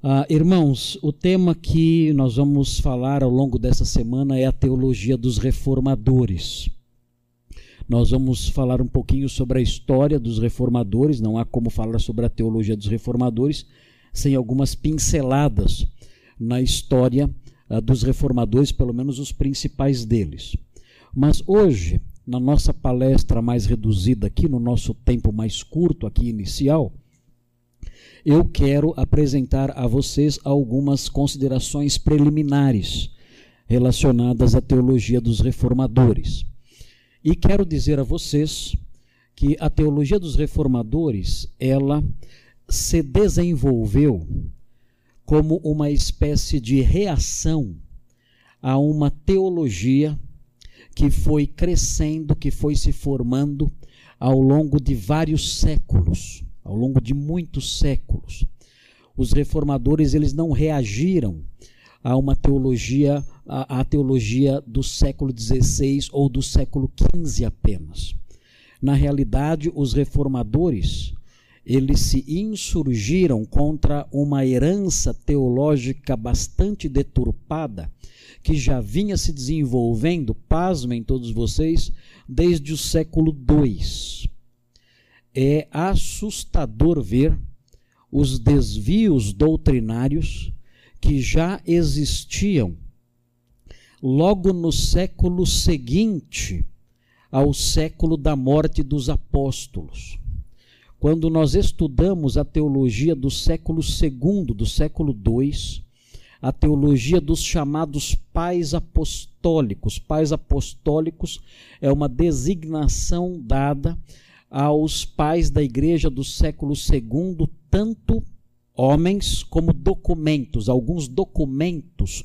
Ah, irmãos, o tema que nós vamos falar ao longo dessa semana é a teologia dos reformadores. Nós vamos falar um pouquinho sobre a história dos reformadores, não há como falar sobre a teologia dos reformadores sem algumas pinceladas na história ah, dos reformadores, pelo menos os principais deles. Mas hoje, na nossa palestra mais reduzida aqui, no nosso tempo mais curto aqui inicial, eu quero apresentar a vocês algumas considerações preliminares relacionadas à teologia dos reformadores. E quero dizer a vocês que a teologia dos reformadores, ela se desenvolveu como uma espécie de reação a uma teologia que foi crescendo, que foi se formando ao longo de vários séculos ao longo de muitos séculos. Os reformadores eles não reagiram a uma teologia, a, a teologia do século XVI ou do século XV apenas. Na realidade, os reformadores eles se insurgiram contra uma herança teológica bastante deturpada que já vinha se desenvolvendo, pasmem todos vocês, desde o século II é assustador ver os desvios doutrinários que já existiam logo no século seguinte ao século da morte dos apóstolos. Quando nós estudamos a teologia do século II, do século II, a teologia dos chamados pais apostólicos. Pais apostólicos é uma designação dada aos pais da igreja do século II, tanto homens como documentos. Alguns documentos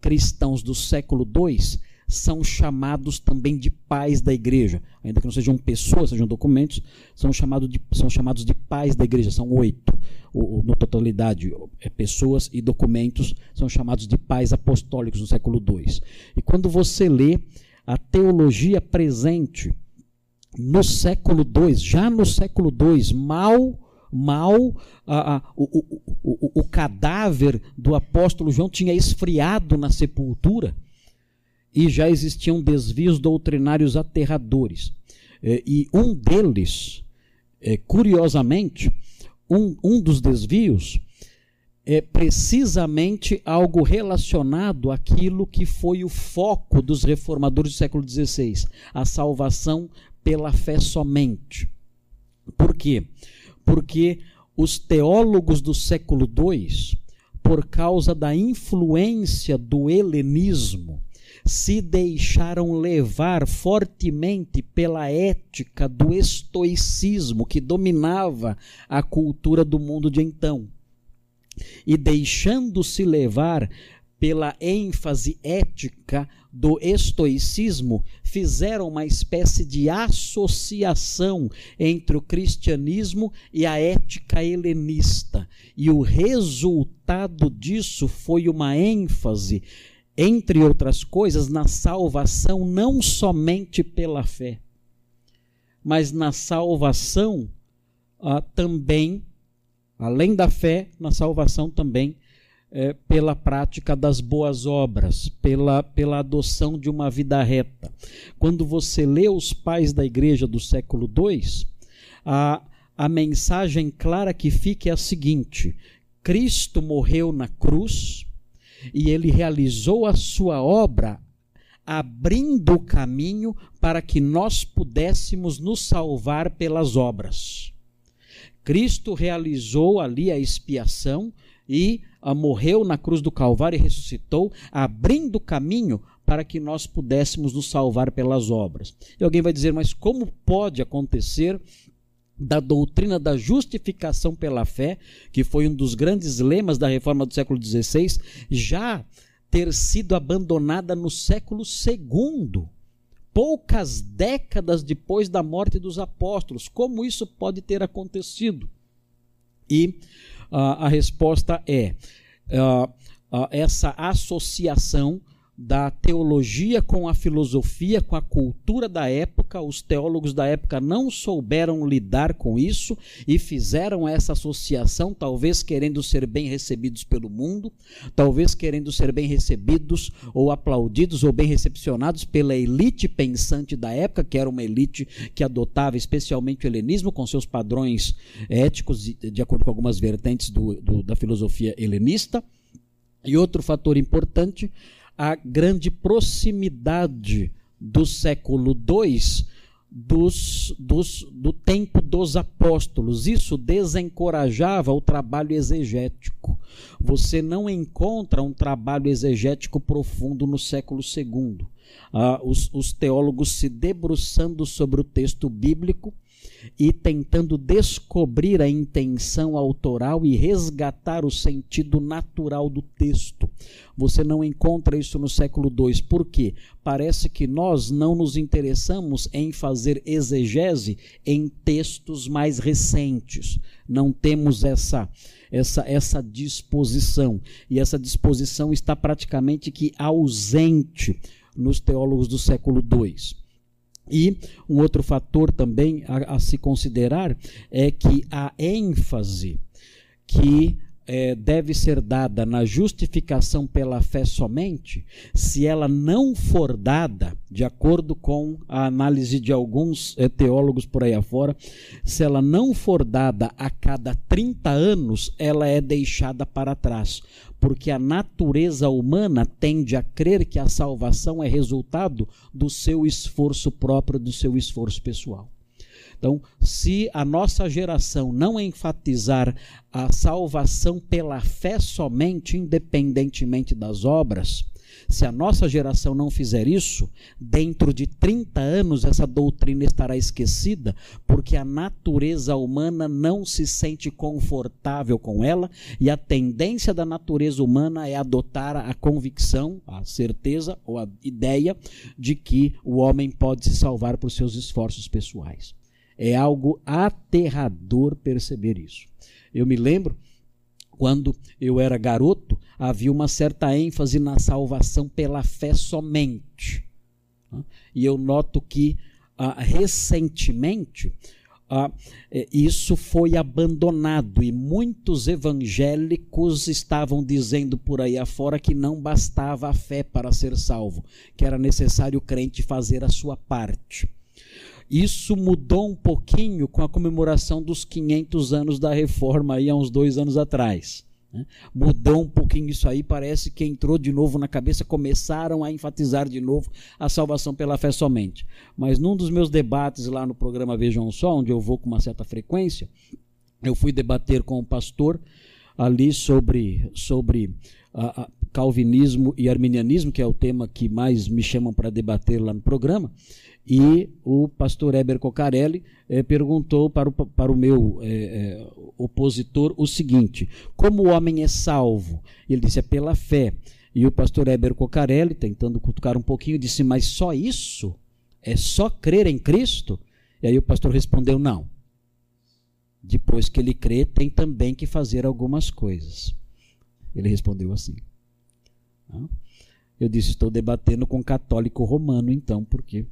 cristãos do século II são chamados também de pais da igreja. Ainda que não sejam pessoas, sejam documentos, são, chamado de, são chamados de pais da igreja. São oito, no totalidade. É, pessoas e documentos são chamados de pais apostólicos do século II. E quando você lê a teologia presente no século II, já no século II, mal, mal a, a, o, o, o, o cadáver do apóstolo João tinha esfriado na sepultura e já existiam desvios doutrinários aterradores. É, e um deles, é, curiosamente, um, um dos desvios é precisamente algo relacionado àquilo que foi o foco dos reformadores do século XVI, a salvação pela fé somente. Por quê? Porque os teólogos do século II, por causa da influência do helenismo, se deixaram levar fortemente pela ética do estoicismo que dominava a cultura do mundo de então. E deixando-se levar pela ênfase ética do estoicismo, fizeram uma espécie de associação entre o cristianismo e a ética helenista. E o resultado disso foi uma ênfase, entre outras coisas, na salvação não somente pela fé, mas na salvação ah, também, além da fé, na salvação também é, pela prática das boas obras, pela, pela adoção de uma vida reta. Quando você lê os pais da igreja do século II, a, a mensagem clara que fica é a seguinte: Cristo morreu na cruz e ele realizou a sua obra abrindo o caminho para que nós pudéssemos nos salvar pelas obras. Cristo realizou ali a expiação e morreu na cruz do Calvário e ressuscitou, abrindo caminho para que nós pudéssemos nos salvar pelas obras. E alguém vai dizer, mas como pode acontecer da doutrina da justificação pela fé, que foi um dos grandes lemas da reforma do século XVI, já ter sido abandonada no século II, poucas décadas depois da morte dos apóstolos. Como isso pode ter acontecido? E a resposta é: uh, uh, essa associação da teologia com a filosofia, com a cultura da época. Os teólogos da época não souberam lidar com isso e fizeram essa associação, talvez querendo ser bem recebidos pelo mundo, talvez querendo ser bem recebidos ou aplaudidos ou bem recepcionados pela elite pensante da época, que era uma elite que adotava especialmente o helenismo com seus padrões éticos, de acordo com algumas vertentes do, do, da filosofia helenista. E outro fator importante a grande proximidade do século II dos, dos, do tempo dos apóstolos. Isso desencorajava o trabalho exegético. Você não encontra um trabalho exegético profundo no século II. Ah, os, os teólogos se debruçando sobre o texto bíblico e tentando descobrir a intenção autoral e resgatar o sentido natural do texto. Você não encontra isso no século II. Por quê? Parece que nós não nos interessamos em fazer exegese em textos mais recentes. Não temos essa essa essa disposição. E essa disposição está praticamente que ausente nos teólogos do século II. E um outro fator também a, a se considerar é que a ênfase que é, deve ser dada na justificação pela fé somente, se ela não for dada, de acordo com a análise de alguns é, teólogos por aí afora, se ela não for dada a cada 30 anos, ela é deixada para trás porque a natureza humana tende a crer que a salvação é resultado do seu esforço próprio, do seu esforço pessoal. Então, se a nossa geração não enfatizar a salvação pela fé somente, independentemente das obras, se a nossa geração não fizer isso, dentro de 30 anos essa doutrina estará esquecida, porque a natureza humana não se sente confortável com ela e a tendência da natureza humana é adotar a convicção, a certeza ou a ideia de que o homem pode se salvar por seus esforços pessoais. É algo aterrador perceber isso. Eu me lembro quando eu era garoto, havia uma certa ênfase na salvação pela fé somente. E eu noto que ah, recentemente ah, é, isso foi abandonado e muitos evangélicos estavam dizendo por aí afora que não bastava a fé para ser salvo, que era necessário o crente fazer a sua parte. Isso mudou um pouquinho com a comemoração dos 500 anos da reforma, aí há uns dois anos atrás. Né? Mudou um pouquinho isso aí, parece que entrou de novo na cabeça, começaram a enfatizar de novo a salvação pela fé somente. Mas num dos meus debates lá no programa Vejam Só, onde eu vou com uma certa frequência, eu fui debater com o pastor ali sobre, sobre a, a calvinismo e arminianismo, que é o tema que mais me chamam para debater lá no programa. E o pastor Heber Cocarelli eh, perguntou para o, para o meu eh, eh, opositor o seguinte: como o homem é salvo? Ele disse: é pela fé. E o pastor Heber Cocarelli, tentando cutucar um pouquinho, disse: mas só isso? É só crer em Cristo? E aí o pastor respondeu: não. Depois que ele crê, tem também que fazer algumas coisas. Ele respondeu assim. Eu disse: estou debatendo com católico romano, então, porque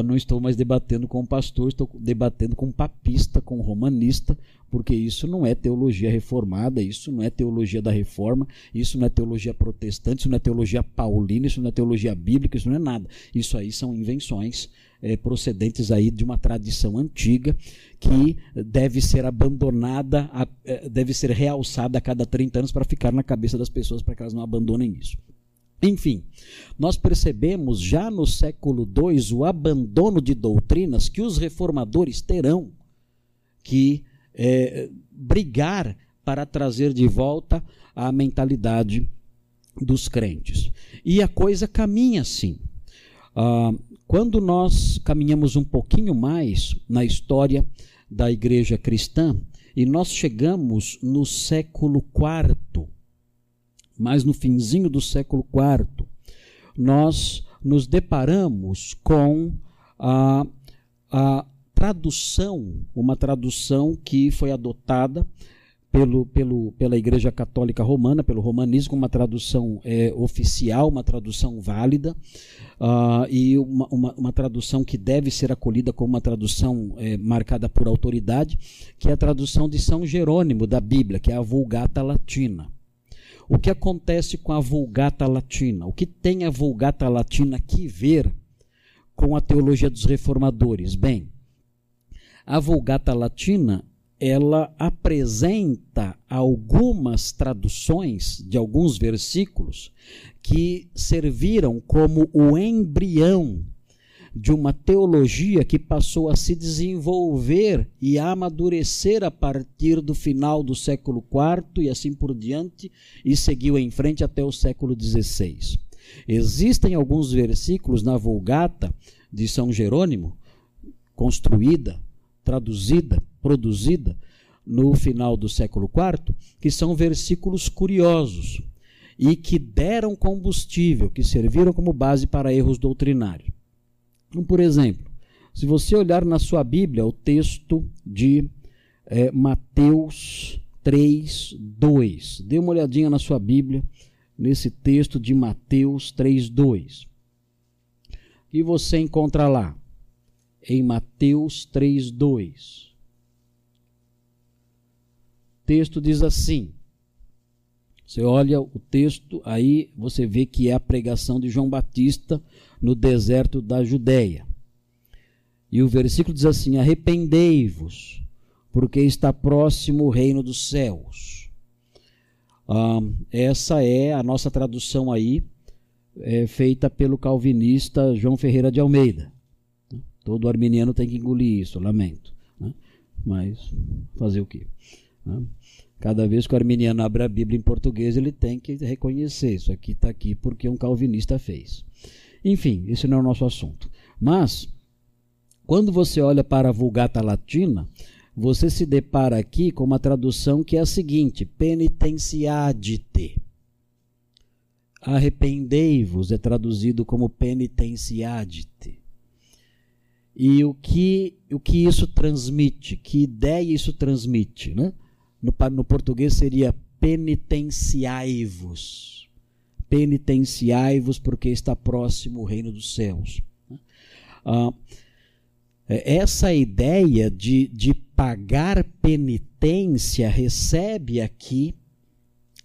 não estou mais debatendo com um pastor, estou debatendo com um papista, com um romanista, porque isso não é teologia reformada, isso não é teologia da reforma, isso não é teologia protestante, isso não é teologia paulina, isso não é teologia bíblica, isso não é nada. Isso aí são invenções é, procedentes aí de uma tradição antiga que deve ser abandonada, é, deve ser realçada a cada 30 anos para ficar na cabeça das pessoas para que elas não abandonem isso. Enfim, nós percebemos já no século II o abandono de doutrinas que os reformadores terão que é, brigar para trazer de volta a mentalidade dos crentes. E a coisa caminha assim. Ah, quando nós caminhamos um pouquinho mais na história da igreja cristã, e nós chegamos no século IV, mas no finzinho do século IV, nós nos deparamos com a, a tradução, uma tradução que foi adotada pelo, pelo, pela Igreja Católica Romana, pelo romanismo, uma tradução é, oficial, uma tradução válida, uh, e uma, uma, uma, tradução que deve ser acolhida como uma tradução é, marcada por autoridade, que é a tradução de São Jerônimo da Bíblia, que é a Vulgata Latina. O que acontece com a Vulgata Latina? O que tem a Vulgata Latina que ver com a teologia dos reformadores? Bem, a Vulgata Latina ela apresenta algumas traduções de alguns versículos que serviram como o embrião de uma teologia que passou a se desenvolver e a amadurecer a partir do final do século IV e assim por diante, e seguiu em frente até o século XVI. Existem alguns versículos na Vulgata de São Jerônimo, construída, traduzida produzida no final do século IV, que são versículos curiosos e que deram combustível, que serviram como base para erros doutrinários. Então, por exemplo, se você olhar na sua Bíblia o texto de é, Mateus 3, 2, dê uma olhadinha na sua Bíblia, nesse texto de Mateus 3, 2. E você encontra lá, em Mateus 3, 2 texto diz assim. Você olha o texto, aí você vê que é a pregação de João Batista no deserto da Judéia. E o versículo diz assim: Arrependei-vos, porque está próximo o reino dos céus. Ah, essa é a nossa tradução aí, é, feita pelo calvinista João Ferreira de Almeida. Todo arminiano tem que engolir isso, lamento. Né? Mas fazer o quê? Né? Cada vez que o arminiano abre a Bíblia em português, ele tem que reconhecer: isso aqui está aqui porque um calvinista fez. Enfim, esse não é o nosso assunto. Mas, quando você olha para a Vulgata Latina, você se depara aqui com uma tradução que é a seguinte: penitenciadite. Arrependei-vos é traduzido como penitenciadite. E o que, o que isso transmite? Que ideia isso transmite? Né? No, no português seria penitenciai-vos. Penitenciai-vos, porque está próximo o reino dos céus. Ah, é, essa ideia de, de pagar penitência recebe aqui,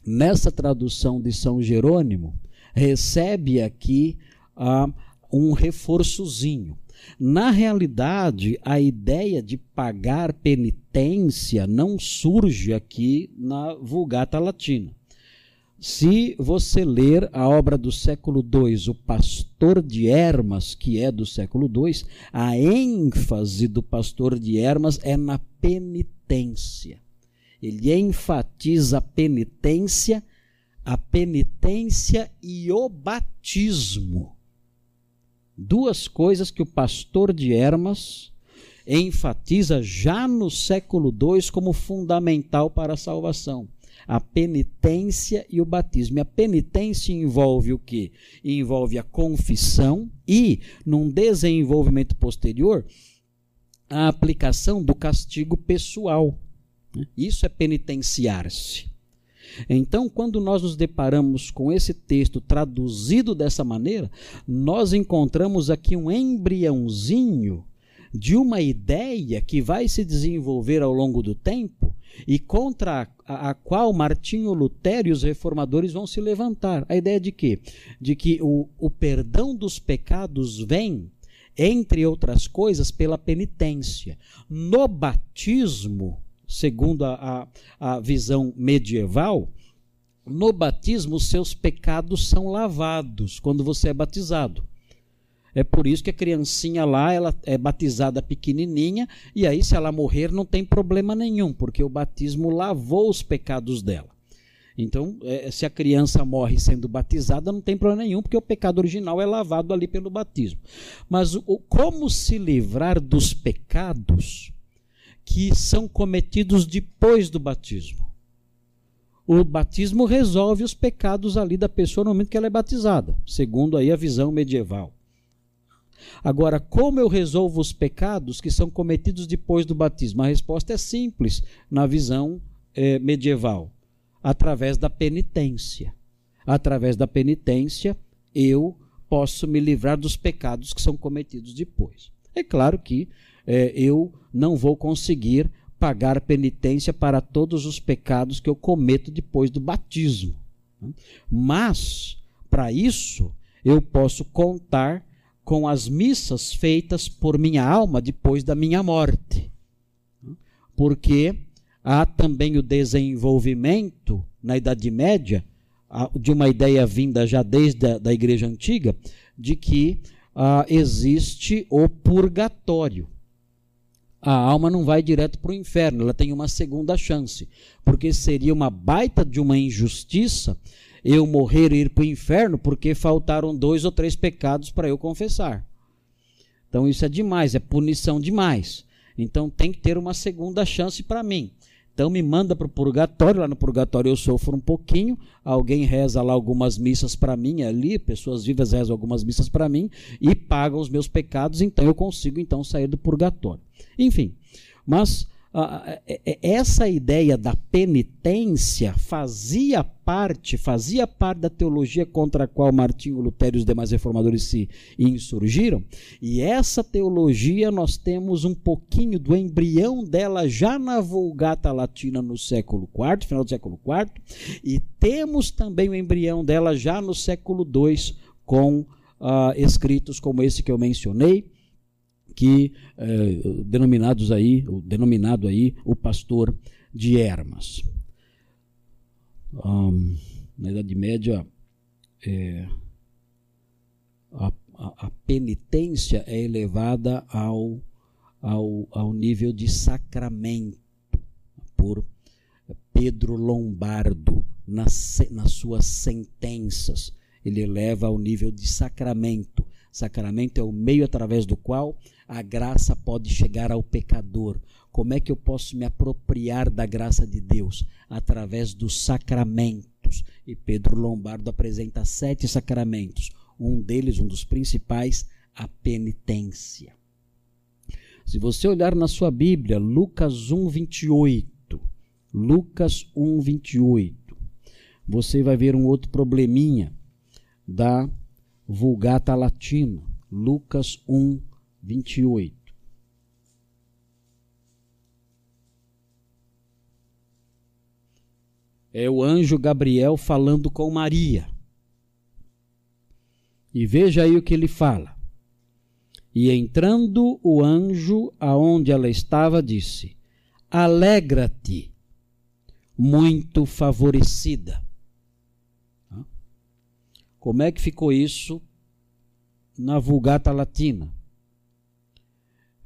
nessa tradução de São Jerônimo, recebe aqui ah, um reforçozinho. Na realidade, a ideia de pagar penitência não surge aqui na Vulgata Latina. Se você ler a obra do século II, O Pastor de Hermas, que é do século II, a ênfase do pastor de Hermas é na penitência. Ele enfatiza a penitência, a penitência e o batismo duas coisas que o pastor de Hermas enfatiza já no século II como fundamental para a salvação. A penitência e o batismo. E a penitência envolve o que? Envolve a confissão e, num desenvolvimento posterior, a aplicação do castigo pessoal. Isso é penitenciar-se. Então, quando nós nos deparamos com esse texto traduzido dessa maneira, nós encontramos aqui um embriãozinho de uma ideia que vai se desenvolver ao longo do tempo e contra a, a, qual Martinho Lutero e os reformadores vão se levantar. A ideia de quê? De que o, o perdão dos pecados vem, entre outras coisas, pela penitência. No batismo, segundo a, a, a visão medieval, no batismo os seus pecados são lavados quando você é batizado. É por isso que a criancinha lá, ela é batizada pequenininha, e aí se ela morrer não tem problema nenhum, porque o batismo lavou os pecados dela. Então, é, se a criança morre sendo batizada, não tem problema nenhum, porque o pecado original é lavado ali pelo batismo. Mas o, como se livrar dos pecados que são cometidos depois do batismo. O batismo resolve os pecados ali da pessoa no momento que ela é batizada, segundo aí a visão medieval. Agora, como eu resolvo os pecados que são cometidos depois do batismo? A resposta é simples na visão eh, medieval? Através da penitência. Através da penitência, eu posso me livrar dos pecados que são cometidos depois. É claro que eh, eu não vou conseguir pagar penitência para todos os pecados que eu cometo depois do batismo. Mas, para isso, eu posso contar com as missas feitas por minha alma depois da minha morte. Porque há também o desenvolvimento na Idade Média de uma ideia vinda já desde a da Igreja Antiga de que ah, existe o purgatório a alma não vai direto para o inferno, ela tem uma segunda chance. Porque seria uma baita de uma injustiça eu morrer e ir para o inferno porque faltaram dois ou três pecados para eu confessar. Então isso é demais, é punição demais. Então tem que ter uma segunda chance para mim. Então me manda para o purgatório, lá no purgatório eu sofro um pouquinho, alguém reza lá algumas missas para mim ali, pessoas vivas rezam algumas missas para mim e pagam os meus pecados, então eu consigo então sair do purgatório. Enfim, mas essa ideia da penitência fazia parte, fazia parte da teologia contra a qual Martinho Lutero e os demais reformadores se insurgiram, e essa teologia nós temos um pouquinho do embrião dela já na Vulgata Latina no século IV, final do século IV, e temos também o embrião dela já no século II com uh, escritos como esse que eu mencionei, que eh, denominados aí, denominado aí o pastor de Hermas. Um, na Idade Média, é, a, a, penitência é elevada ao, ao, ao nível de sacramento por Pedro Lombardo nas suas sentenças. Ele eleva ao nível de sacramento. Sacramento é o meio através do qual a graça pode chegar ao pecador. Como é que eu posso me apropriar da graça de Deus? Através dos sacramentos. E Pedro Lombardo apresenta sete sacramentos. Um deles, um dos principais, a penitência. Se você olhar na sua Bíblia, Lucas 1, 28. Lucas 1, 28. Você vai ver um outro probleminha da Vulgata Latina. Lucas 1, 28. É o anjo Gabriel falando com Maria. E veja aí o que ele fala. E entrando o anjo aonde ela estava, disse: Alegra-te, muito favorecida. Como é que ficou isso na Vulgata Latina?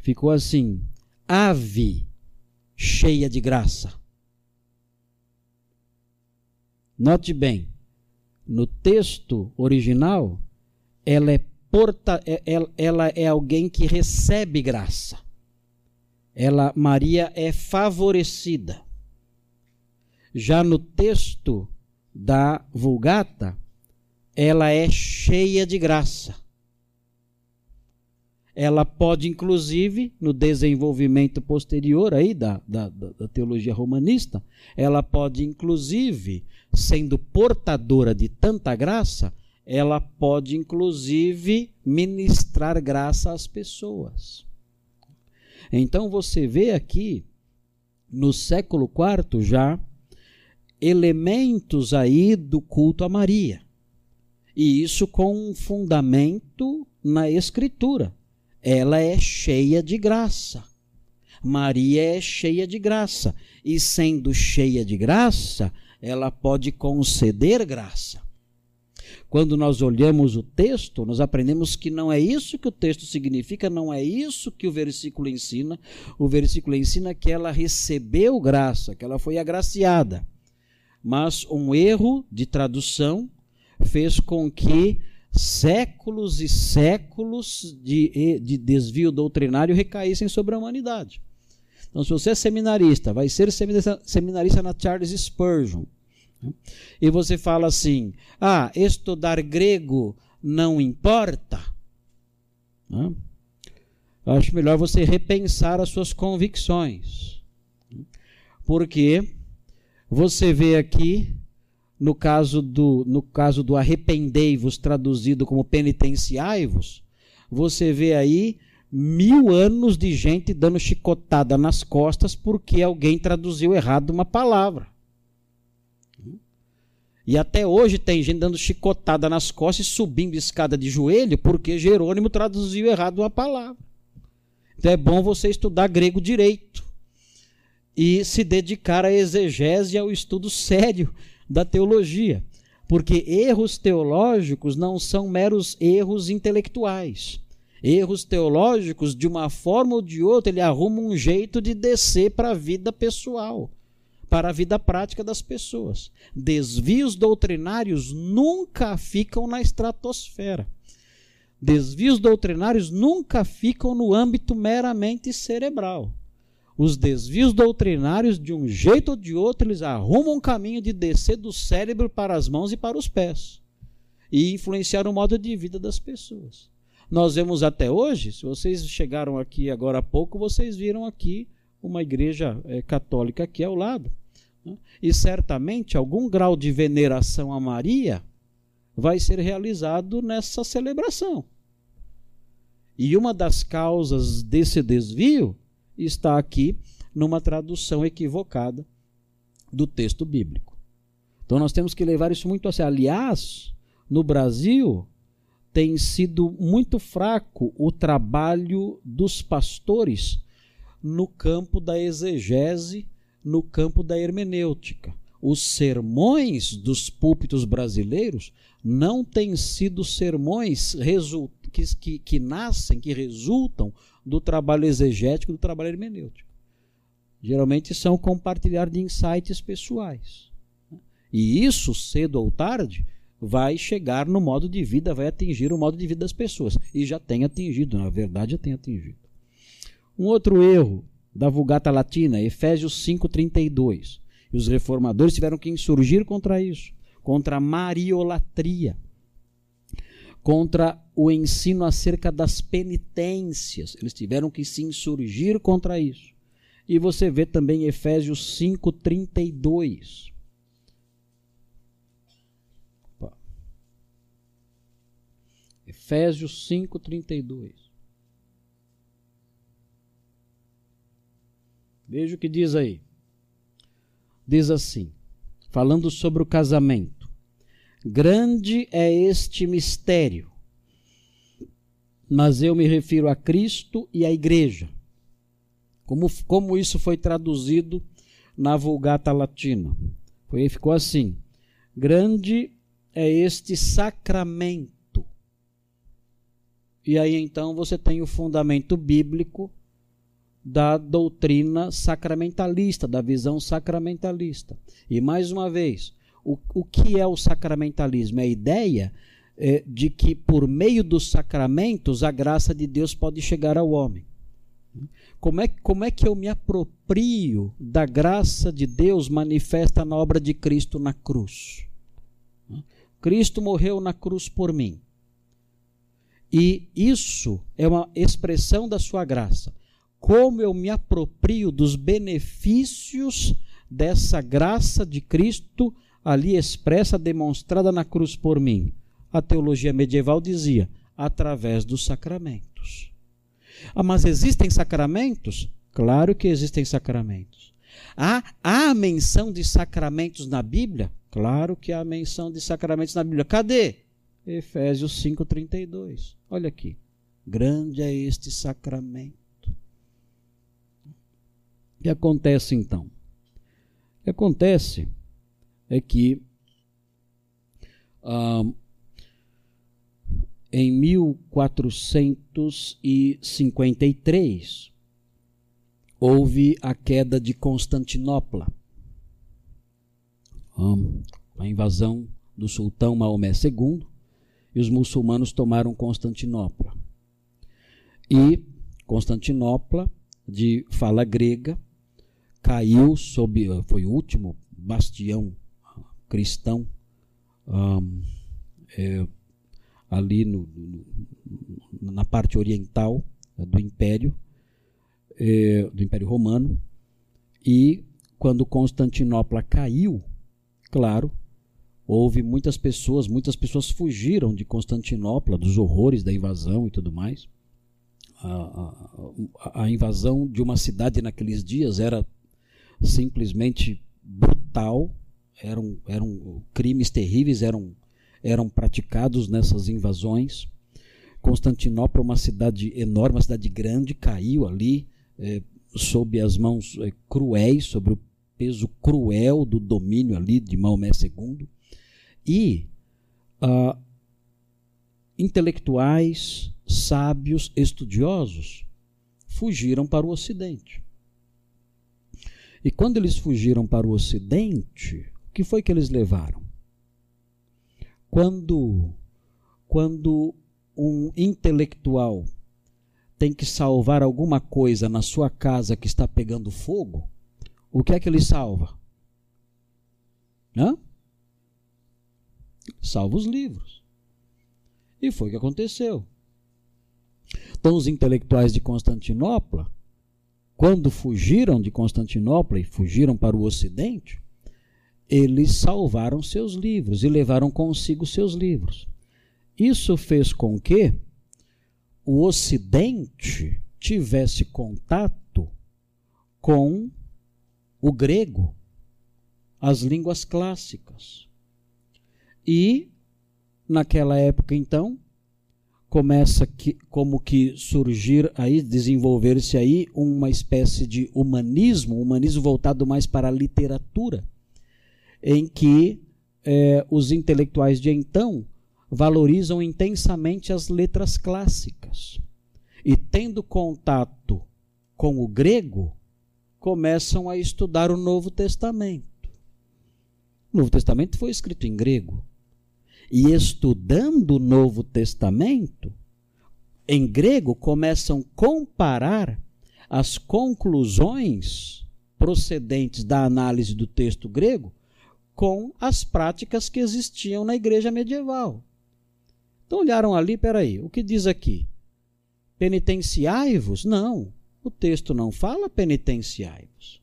Ficou assim: ave cheia de graça. Note bem, no texto original, ela é porta, ela, é, ela é alguém que recebe graça. Ela, Maria é favorecida. Já no texto da Vulgata, ela é cheia de graça ela pode, inclusive, no desenvolvimento posterior aí da, da, da, teologia romanista, ela pode, inclusive, sendo portadora de tanta graça, ela pode, inclusive, ministrar graça às pessoas. Então você vê aqui, no século IV já, elementos aí do culto a Maria. E isso com um fundamento na Escritura ela é cheia de graça. Maria é cheia de graça. E sendo cheia de graça, ela pode conceder graça. Quando nós olhamos o texto, nós aprendemos que não é isso que o texto significa, não é isso que o versículo ensina. O versículo ensina que ela recebeu graça, que ela foi agraciada. Mas um erro de tradução fez com que séculos e séculos de, de desvio doutrinário recaíssem sobre a humanidade. Então, se você é seminarista, vai ser seminarista na Charles Spurgeon, né? e você fala assim: ah, estudar grego não importa. Né? Acho melhor você repensar as suas convicções. Porque Você vê aqui, no caso do, no caso do arrependei-vos, traduzido como penitenciai-vos, você vê aí mil anos de gente dando chicotada nas costas porque alguém traduziu errado uma palavra. E até hoje tem gente dando chicotada nas costas e subindo escada de joelho porque Jerônimo traduziu errado uma palavra. Então é bom você estudar grego direito e se dedicar à exegese e ao estudo sério da teologia. Porque erros teológicos não são meros erros intelectuais. Erros teológicos, de uma forma ou de outra, ele arruma um jeito de descer para a vida pessoal para a vida prática das pessoas. Desvios doutrinários nunca ficam na estratosfera. Desvios doutrinários nunca ficam no âmbito meramente cerebral. Os desvios doutrinários, de um jeito ou de outro, eles arrumam um caminho de descer do cérebro para as mãos e para os pés e influenciar o modo de vida das pessoas. Nós vemos até hoje, se vocês chegaram aqui agora há pouco, vocês viram aqui uma igreja é, católica aqui ao lado. Né? E certamente algum grau de veneração a Maria vai ser realizado nessa celebração. E uma das causas desse desvio está aqui numa tradução equivocada do texto bíblico. Então nós temos que levar isso muito a sério. Aliás, no Brasil tem sido muito fraco o trabalho dos pastores no campo da exegese no campo da hermenêutica. Os sermões dos púlpitos brasileiros não têm sido sermões que, que, que nascem, que resultam do trabalho exegético, do trabalho hermenêutico. Geralmente são compartilhar de insights pessoais. E isso, cedo ou tarde, vai chegar no modo de vida, vai atingir o modo de vida das pessoas. E já tem atingido, na verdade, já tem atingido. Um outro erro da Vulgata Latina, Efésios 5:32. E os reformadores tiveram que insurgir contra isso, contra a mariolatria, contra o ensino acerca das penitências. Eles tiveram que se insurgir contra isso. E você vê também Efésios 5:32. Efésios 5:32. Veja o que diz aí. Diz assim, falando sobre o casamento: Grande é este mistério, mas eu me refiro a Cristo e à Igreja. Como, como isso foi traduzido na Vulgata Latina? Foi, ficou assim: Grande é este sacramento. E aí então você tem o fundamento bíblico da doutrina sacramentalista, da visão sacramentalista. E mais uma vez, o, o que é o sacramentalismo? É a ideia é, de que por meio dos sacramentos a graça de Deus pode chegar ao homem. Como é, como é que eu me aproprio da graça de Deus manifesta na obra de Cristo na cruz? Cristo morreu na cruz por mim. E isso é uma expressão da sua graça como eu me aproprio dos benefícios dessa graça de Cristo ali expressa, demonstrada na cruz por mim. A teologia medieval dizia, através dos sacramentos. Ah, mas existem sacramentos? Claro que existem sacramentos. Há, há menção de sacramentos na Bíblia? Claro que há menção de sacramentos na Bíblia. Cadê? Efésios 5,32. Olha aqui. Grande é este sacramento. O que acontece então? O que acontece é que ah, em 1453 houve a queda de Constantinopla, ah, a invasão do sultão Maomé II, e os muçulmanos tomaram Constantinopla. E Constantinopla, de fala grega, caiu sob, foi o último bastião cristão um, é, ali no, no, na parte oriental do Império, é, do Império Romano, e quando Constantinopla caiu, claro, houve muitas pessoas, muitas pessoas fugiram de Constantinopla, dos horrores da invasão e tudo mais. A, a, a invasão de uma cidade naqueles dias era simplesmente brutal, eram, eram crimes terríveis eram, eram praticados nessas invasões. Constantinopla, uma cidade enorme, uma cidade grande, caiu ali é, sob as mãos é, cruéis, sobre o peso cruel do domínio ali de Maomé II. E ah, intelectuais, sábios, estudiosos fugiram para o Ocidente. E quando eles fugiram para o Ocidente, que foi que eles levaram? Quando, quando um intelectual tem que salvar alguma coisa na sua casa que está pegando fogo, o que é que ele salva? Hã? Salva os livros. E foi o que aconteceu. Então, os intelectuais de Constantinopla quando fugiram de Constantinopla e fugiram para o Ocidente, eles salvaram seus livros e levaram consigo seus livros. Isso fez com que o Ocidente tivesse contato com o grego, as línguas clássicas. E, naquela época, então, começa que, como que surgir aí, desenvolver-se aí uma espécie de humanismo, um humanismo voltado mais para a literatura, em que é, os intelectuais de então valorizam intensamente as letras clássicas. E tendo contato com o grego, começam a estudar o Novo Testamento. O Novo Testamento foi escrito em grego. E estudando o Novo Testamento, em grego, começam a comparar as conclusões procedentes da análise do texto grego com as práticas que existiam na igreja medieval. Então olharam ali, peraí, o que diz aqui? Penitenciai-vos? Não, o texto não fala penitenciai-vos.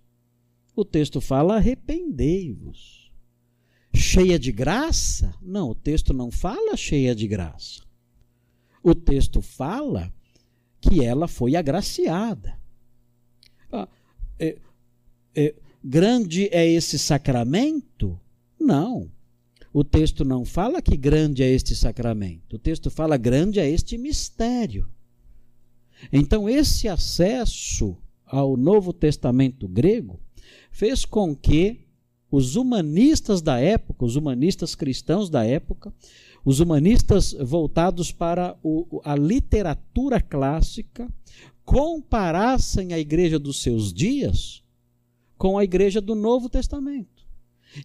O texto fala arrependei-vos cheia de graça? Não, o texto não fala cheia de graça. O texto fala que ela foi agraciada. Ah, é, é, grande é esse sacramento? Não. O texto não fala que grande é este sacramento. O texto fala grande é este mistério. Então, esse acesso ao Novo Testamento grego fez com que os humanistas da época, os humanistas cristãos da época, os humanistas voltados para o, a literatura clássica, comparassem a igreja dos seus dias com a igreja do Novo Testamento.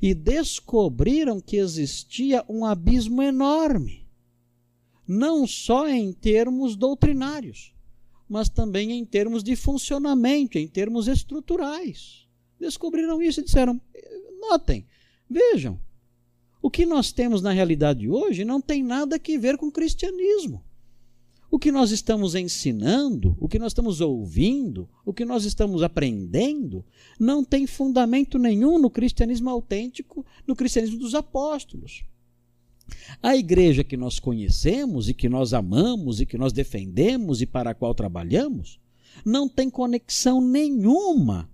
E descobriram que existia um abismo enorme, não só em termos doutrinários, mas também em termos de funcionamento, em termos estruturais. Descobriram isso e disseram: Notem, vejam, o que nós temos na realidade hoje não tem nada a ver com o cristianismo. O que nós estamos ensinando, o que nós estamos ouvindo, o que nós estamos aprendendo, não tem fundamento nenhum no cristianismo autêntico, no cristianismo dos apóstolos. A igreja que nós conhecemos e que nós amamos e que nós defendemos e para a qual trabalhamos, não tem conexão nenhuma,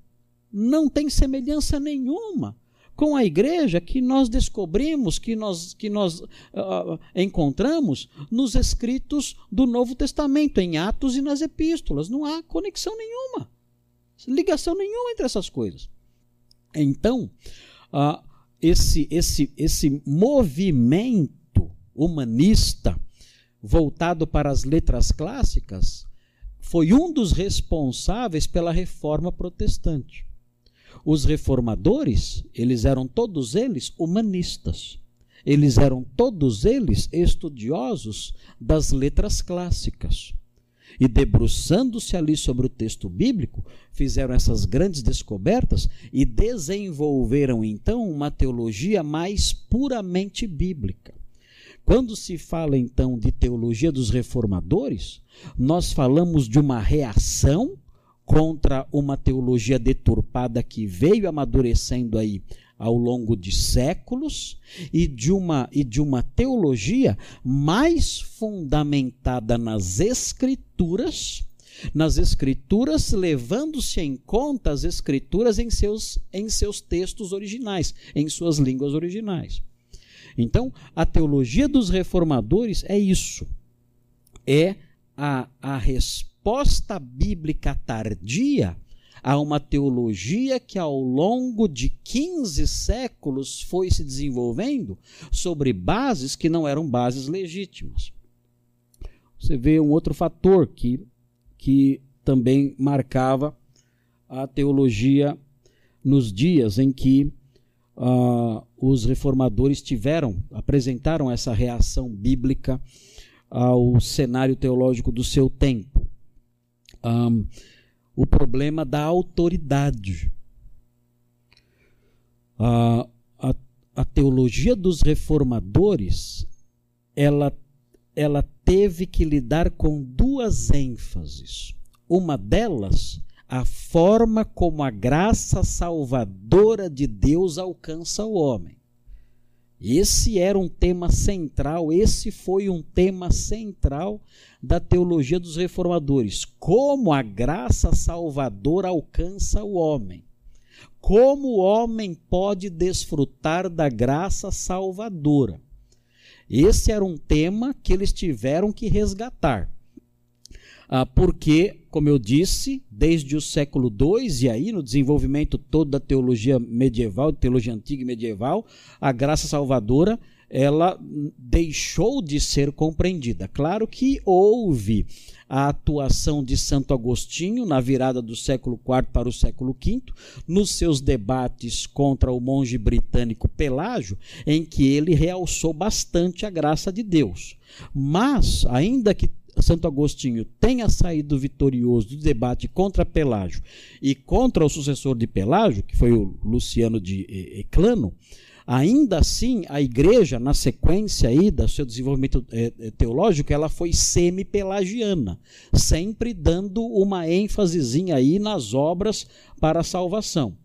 não tem semelhança nenhuma com a igreja que nós descobrimos, que nós, que nós uh, encontramos nos escritos do Novo Testamento, em Atos e nas epístolas. Não há conexão nenhuma, ligação nenhuma entre essas coisas. Então, uh, esse, esse, esse movimento humanista voltado para as letras clássicas foi um dos responsáveis pela reforma protestante. Os reformadores, eles eram todos eles humanistas. Eles eram todos eles estudiosos das letras clássicas. E debruçando-se ali sobre o texto bíblico, fizeram essas grandes descobertas e desenvolveram então uma teologia mais puramente bíblica. Quando se fala então de teologia dos reformadores, nós falamos de uma reação contra uma teologia deturpada que veio amadurecendo aí ao longo de séculos e de uma e de uma teologia mais fundamentada nas escrituras, nas escrituras levando-se em conta as escrituras em seus em seus textos originais, em suas línguas originais. Então, a teologia dos reformadores é isso. É a, a resposta bíblica tardia a uma teologia que ao longo de 15 séculos foi se desenvolvendo sobre bases que não eram bases legítimas. Você vê um outro fator que, que também marcava a teologia nos dias em que uh, os reformadores tiveram, apresentaram essa reação bíblica ao cenário teológico do seu tempo. Um, o problema da autoridade. A, a, a teologia dos reformadores, ela, ela teve que lidar com duas ênfases. Uma delas, a forma como a graça salvadora de Deus alcança o homem. Esse era um tema central, esse foi um tema central da teologia dos reformadores. Como a graça salvadora alcança o homem. Como o homem pode desfrutar da graça salvadora. Esse era um tema que eles tiveram que resgatar. Ah, porque, como eu disse, desde o século II e aí no desenvolvimento todo da teologia medieval, teologia antiga e medieval, a graça salvadora ela deixou de ser compreendida. Claro que houve a atuação de Santo Agostinho na virada do século IV para o século V, nos seus debates contra o monge britânico Pelágio, em que ele realçou bastante a graça de Deus. Mas, ainda que Santo Agostinho tenha saído vitorioso do debate contra Pelágio e contra o sucessor de Pelágio, que foi o Luciano de Eclano, ainda assim a igreja, na sequência aí do seu desenvolvimento eh, eh, teológico, ela foi semi-pelagiana, sempre dando uma ênfasezinha aí nas obras para a salvação.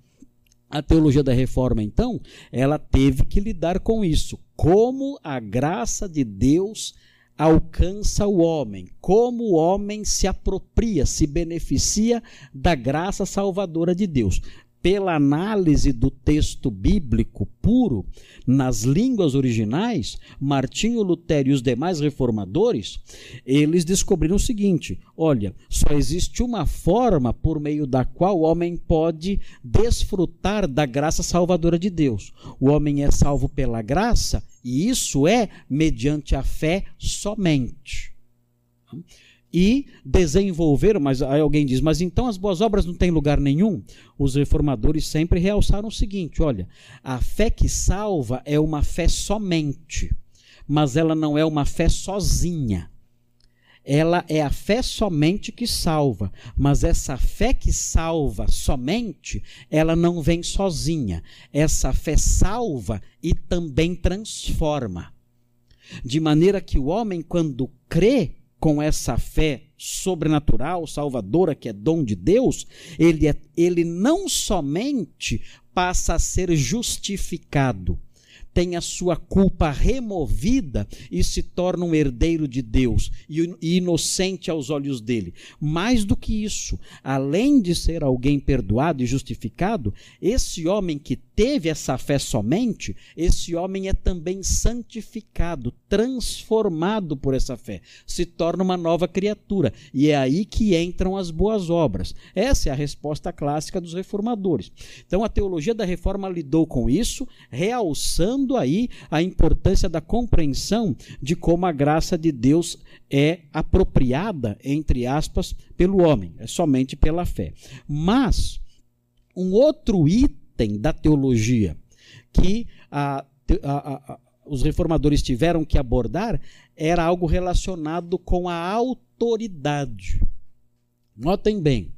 A teologia da reforma, então, ela teve que lidar com isso. Como a graça de Deus alcança o homem, como o homem se apropria, se beneficia da graça salvadora de Deus pela análise do texto bíblico puro nas línguas originais, Martinho Lutero e os demais reformadores, eles descobriram o seguinte: olha, só existe uma forma por meio da qual o homem pode desfrutar da graça salvadora de Deus. O homem é salvo pela graça e isso é mediante a fé somente e desenvolveram, mas aí alguém diz, mas então as boas obras não têm lugar nenhum? Os reformadores sempre realçaram o seguinte: olha, a fé que salva é uma fé somente, mas ela não é uma fé sozinha. Ela é a fé somente que salva, mas essa fé que salva somente, ela não vem sozinha. Essa fé salva e também transforma. De maneira que o homem, quando crê, com essa fé sobrenatural, salvadora, que é dom de Deus, ele, é, ele não somente passa a ser justificado, tem a sua culpa removida e se torna um herdeiro de Deus e inocente aos olhos dele. Mais do que isso, além de ser alguém perdoado e justificado, esse homem que teve essa fé somente, esse homem é também santificado, transformado por essa fé, se torna uma nova criatura. E é aí que entram as boas obras. Essa é a resposta clássica dos reformadores. Então a teologia da reforma lidou com isso, realçando aí a importância da compreensão de como a graça de Deus é apropriada, entre aspas, pelo homem, é somente pela fé. Mas um outro item item da teologia que a, a, a, os reformadores tiveram que abordar era algo relacionado com a autoridade. Notem bem,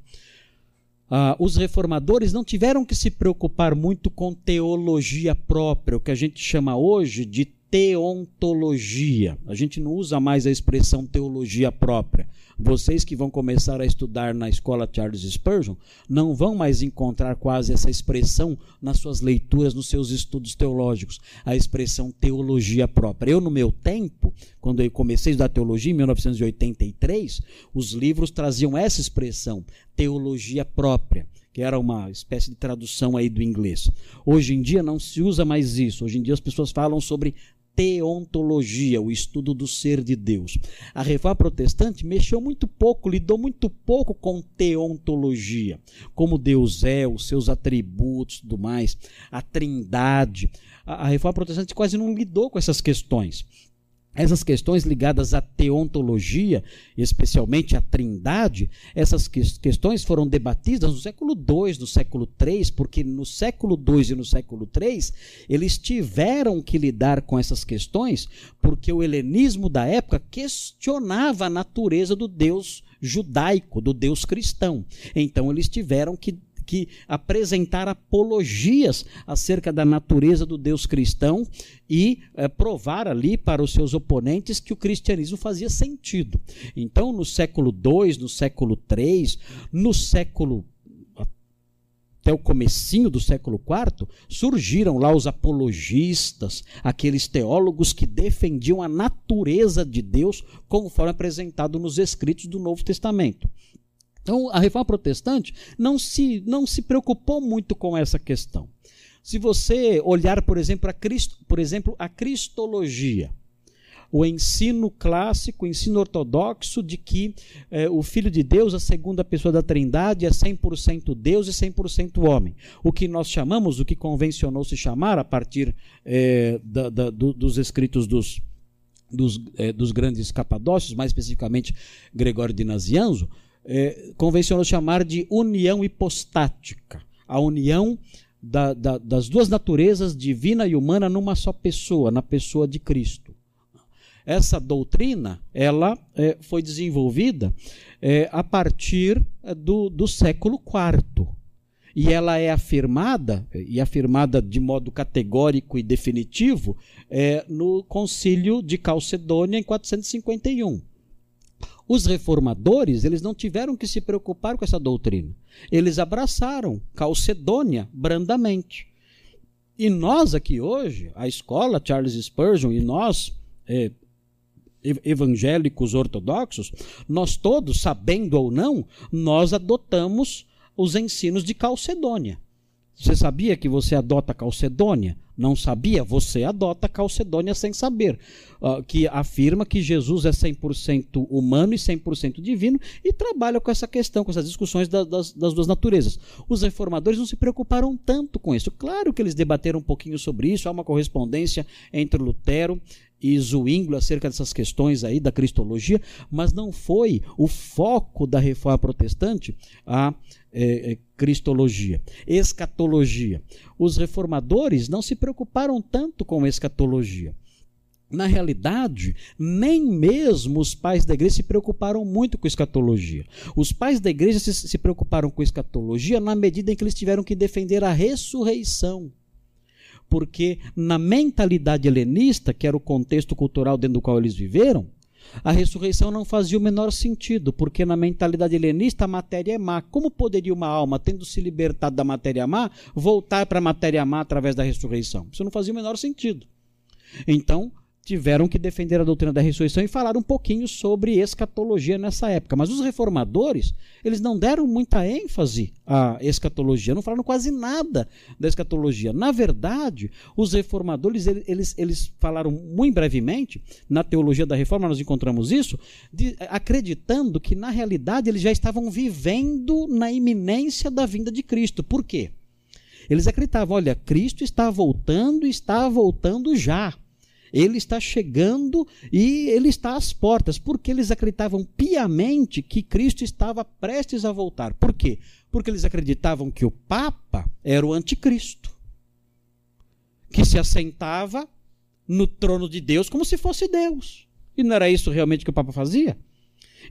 uh, os reformadores não tiveram que se preocupar muito com teologia própria, o que a gente chama hoje de teontologia. A gente não usa mais a expressão teologia própria. Vocês que vão começar a estudar na escola Charles Spurgeon não vão mais encontrar quase essa expressão nas suas leituras, nos seus estudos teológicos, a expressão teologia própria. Eu, no meu tempo, quando eu comecei a estudar teologia, em 1983, os livros traziam essa expressão, teologia própria que era uma espécie de tradução aí do inglês. Hoje em dia não se usa mais isso. Hoje em dia as pessoas falam sobre teontologia, o estudo do ser de Deus. A reforma protestante mexeu muito pouco, lidou muito pouco com teontologia, como Deus é, os seus atributos, tudo mais, a Trindade. A, a reforma protestante quase não lidou com essas questões. Essas questões ligadas à teontologia, especialmente à trindade, essas questões foram debatidas no século II, no século III, porque no século II e no século III eles tiveram que lidar com essas questões, porque o helenismo da época questionava a natureza do Deus judaico, do Deus cristão. Então eles tiveram que que apresentar apologias acerca da natureza do Deus cristão e é, provar ali para os seus oponentes que o cristianismo fazia sentido. Então, no século II, no século III, no século até o comecinho do século IV, surgiram lá os apologistas, aqueles teólogos que defendiam a natureza de Deus conforme apresentado nos escritos do Novo Testamento. Então, a reforma protestante não se, não se preocupou muito com essa questão. Se você olhar, por exemplo, a, Cristo, por exemplo, a cristologia, o ensino clássico, o ensino ortodoxo de que eh, o Filho de Deus, a segunda pessoa da Trindade, é 100% Deus e 100% homem. O que nós chamamos, o que convencionou se chamar a partir eh, da, da, do, dos escritos dos, dos, eh, dos grandes capadócios, mais especificamente Gregório de Nazianzo, é, convencionou chamar de união hipostática a união da, da, das duas naturezas, divina e humana, numa só pessoa, na pessoa de Cristo. Essa doutrina ela é, foi desenvolvida é, a partir é, do, do século IV. E ela é afirmada, e afirmada de modo categórico e definitivo, é, no concílio de Calcedônia, em 451. Os reformadores, eles não tiveram que se preocupar com essa doutrina. Eles abraçaram Calcedônia brandamente. E nós aqui hoje, a escola Charles Spurgeon e nós, é, evangélicos ortodoxos, nós todos, sabendo ou não, nós adotamos os ensinos de Calcedônia. Você sabia que você adota Calcedônia? Não sabia? Você adota Calcedônia sem saber, uh, que afirma que Jesus é 100% humano e 100% divino e trabalha com essa questão, com essas discussões da, das, das, duas naturezas. Os reformadores não se preocuparam tanto com isso. Claro que eles debateram um pouquinho sobre isso, há uma correspondência entre Lutero e Zwingli acerca dessas questões aí da cristologia, mas não foi o foco da reforma protestante a é, é, cristologia, escatologia. Os reformadores não se preocuparam tanto com escatologia. Na realidade, nem mesmo os pais da igreja se preocuparam muito com escatologia. Os pais da igreja se, se preocuparam com escatologia na medida em que eles tiveram que defender a ressurreição porque na mentalidade helenista, que era o contexto cultural dentro do qual eles viveram, a ressurreição não fazia o menor sentido, porque na mentalidade helenista a matéria é má. Como poderia uma alma, tendo se libertado da matéria má, voltar para a matéria má através da ressurreição? Isso não fazia o menor sentido. Então, tiveram que defender a doutrina da ressurreição e falar um pouquinho sobre escatologia nessa época. Mas os reformadores, eles não deram muita ênfase à escatologia, não falaram quase nada da escatologia. Na verdade, os reformadores, eles, eles falaram muito brevemente, na teologia da reforma nós encontramos isso, de, acreditando que na realidade eles já estavam vivendo na iminência da vinda de Cristo. Por quê? Eles acreditavam, olha, Cristo está voltando e está voltando já. Ele está chegando e ele está às portas, porque eles acreditavam piamente que Cristo estava prestes a voltar. Por quê? Porque eles acreditavam que o Papa era o anticristo, que se assentava no trono de Deus como se fosse Deus. E não era isso realmente que o Papa fazia?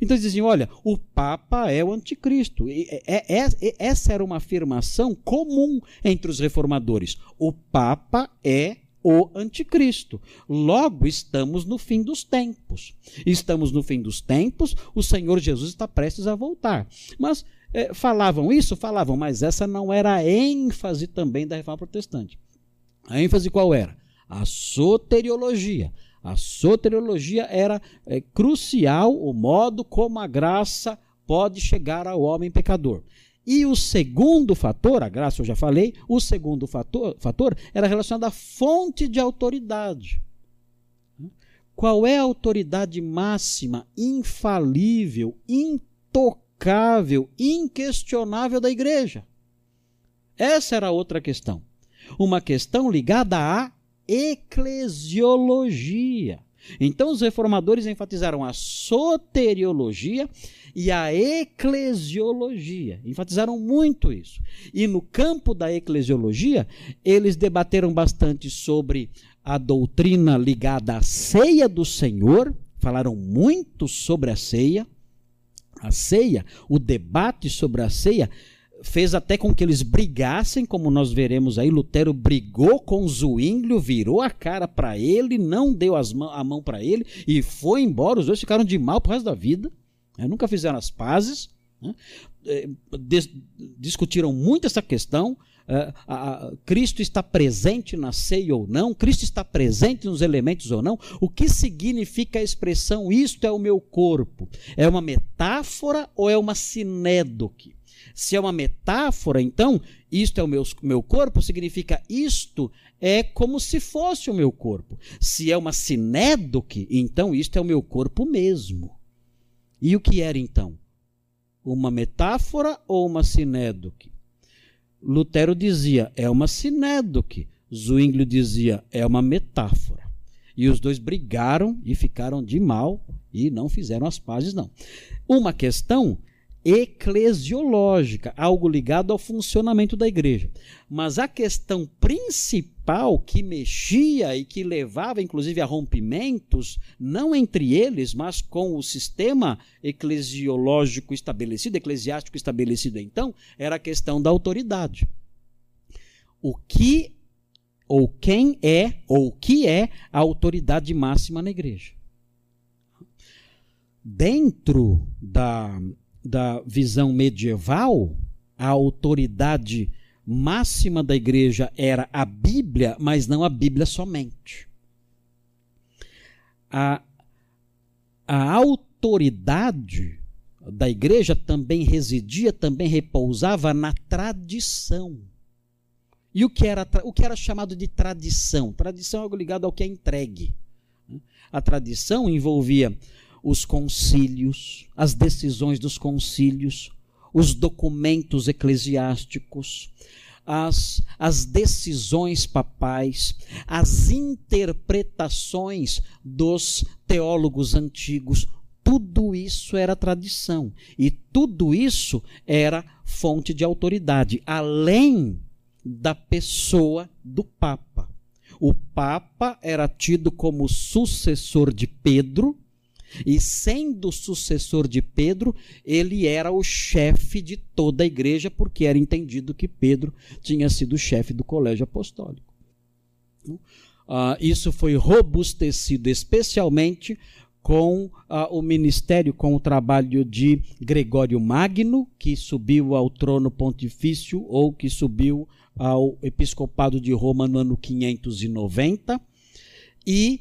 Então eles diziam: olha, o Papa é o anticristo. E, é, é, é, essa era uma afirmação comum entre os reformadores. O Papa é o anticristo. Logo, estamos no fim dos tempos. Estamos no fim dos tempos, o Senhor Jesus está prestes a voltar. Mas é, falavam isso? Falavam, mas essa não era a ênfase também da reforma protestante. A ênfase qual era? A soteriologia. A soteriologia era é, crucial o modo como a graça pode chegar ao homem pecador. E o segundo fator, a graça eu já falei, o segundo fator, fator era relacionado à fonte de autoridade. Qual é a autoridade máxima, infalível, intocável, inquestionável da igreja? Essa era outra questão. Uma questão ligada à eclesiologia. Então, os reformadores enfatizaram a soteriologia e a eclesiologia. Enfatizaram muito isso. E no campo da eclesiologia, eles debateram bastante sobre a doutrina ligada à ceia do Senhor, falaram muito sobre a ceia. A ceia, o debate sobre a ceia fez até com que eles brigassem, como nós veremos aí. Lutero brigou com Zwinglio, virou a cara para ele, não deu as mão, a mão para ele e foi embora. Os dois ficaram de mal pro resto da vida. Né? Nunca fizeram as pazes, né? É, Dis discutiram muito essa questão. Uh, Cristo está presente na ceia ou não? Cristo está presente nos elementos ou não? O que significa a expressão isto é o meu corpo? É uma metáfora ou é uma sinédoque? Se é uma metáfora, então, isto é o meu, meu corpo, significa isto é como se fosse o meu corpo. Se é uma sinédoque, então isto é o meu corpo mesmo. E o que era então? Uma metáfora ou uma sinédoque? Lutero dizia, é uma sinédoque. Zwinglio dizia, é uma metáfora. E os dois brigaram e ficaram de mal e não fizeram as pazes, não. Uma questão eclesiológica, algo ligado ao funcionamento da igreja. Mas a questão principal que mexia e que levava, inclusive, a rompimentos, não entre eles, mas com o sistema eclesiológico estabelecido, eclesiástico estabelecido então, era a questão da autoridade. O que ou quem é ou o que é a autoridade máxima na igreja? Dentro da da visão medieval, a autoridade máxima da igreja era a Bíblia, mas não a Bíblia somente. A, a autoridade da igreja também residia, também repousava na tradição. E o que era, o que era chamado de tradição? Tradição é algo ligado ao que é entregue. A tradição envolvia os concílios, as decisões dos concílios, os documentos eclesiásticos, as, as decisões papais, as interpretações dos teólogos antigos, tudo isso era tradição e tudo isso era fonte de autoridade, além da pessoa do Papa. O Papa era tido como sucessor de Pedro, e sendo sucessor de Pedro, ele era o chefe de toda a igreja, porque era entendido que Pedro tinha sido chefe do colégio apostólico. Uh, isso foi robustecido especialmente com uh, o ministério, com o trabalho de Gregório Magno, que subiu ao trono pontifício ou que subiu ao episcopado de Roma no ano 590, e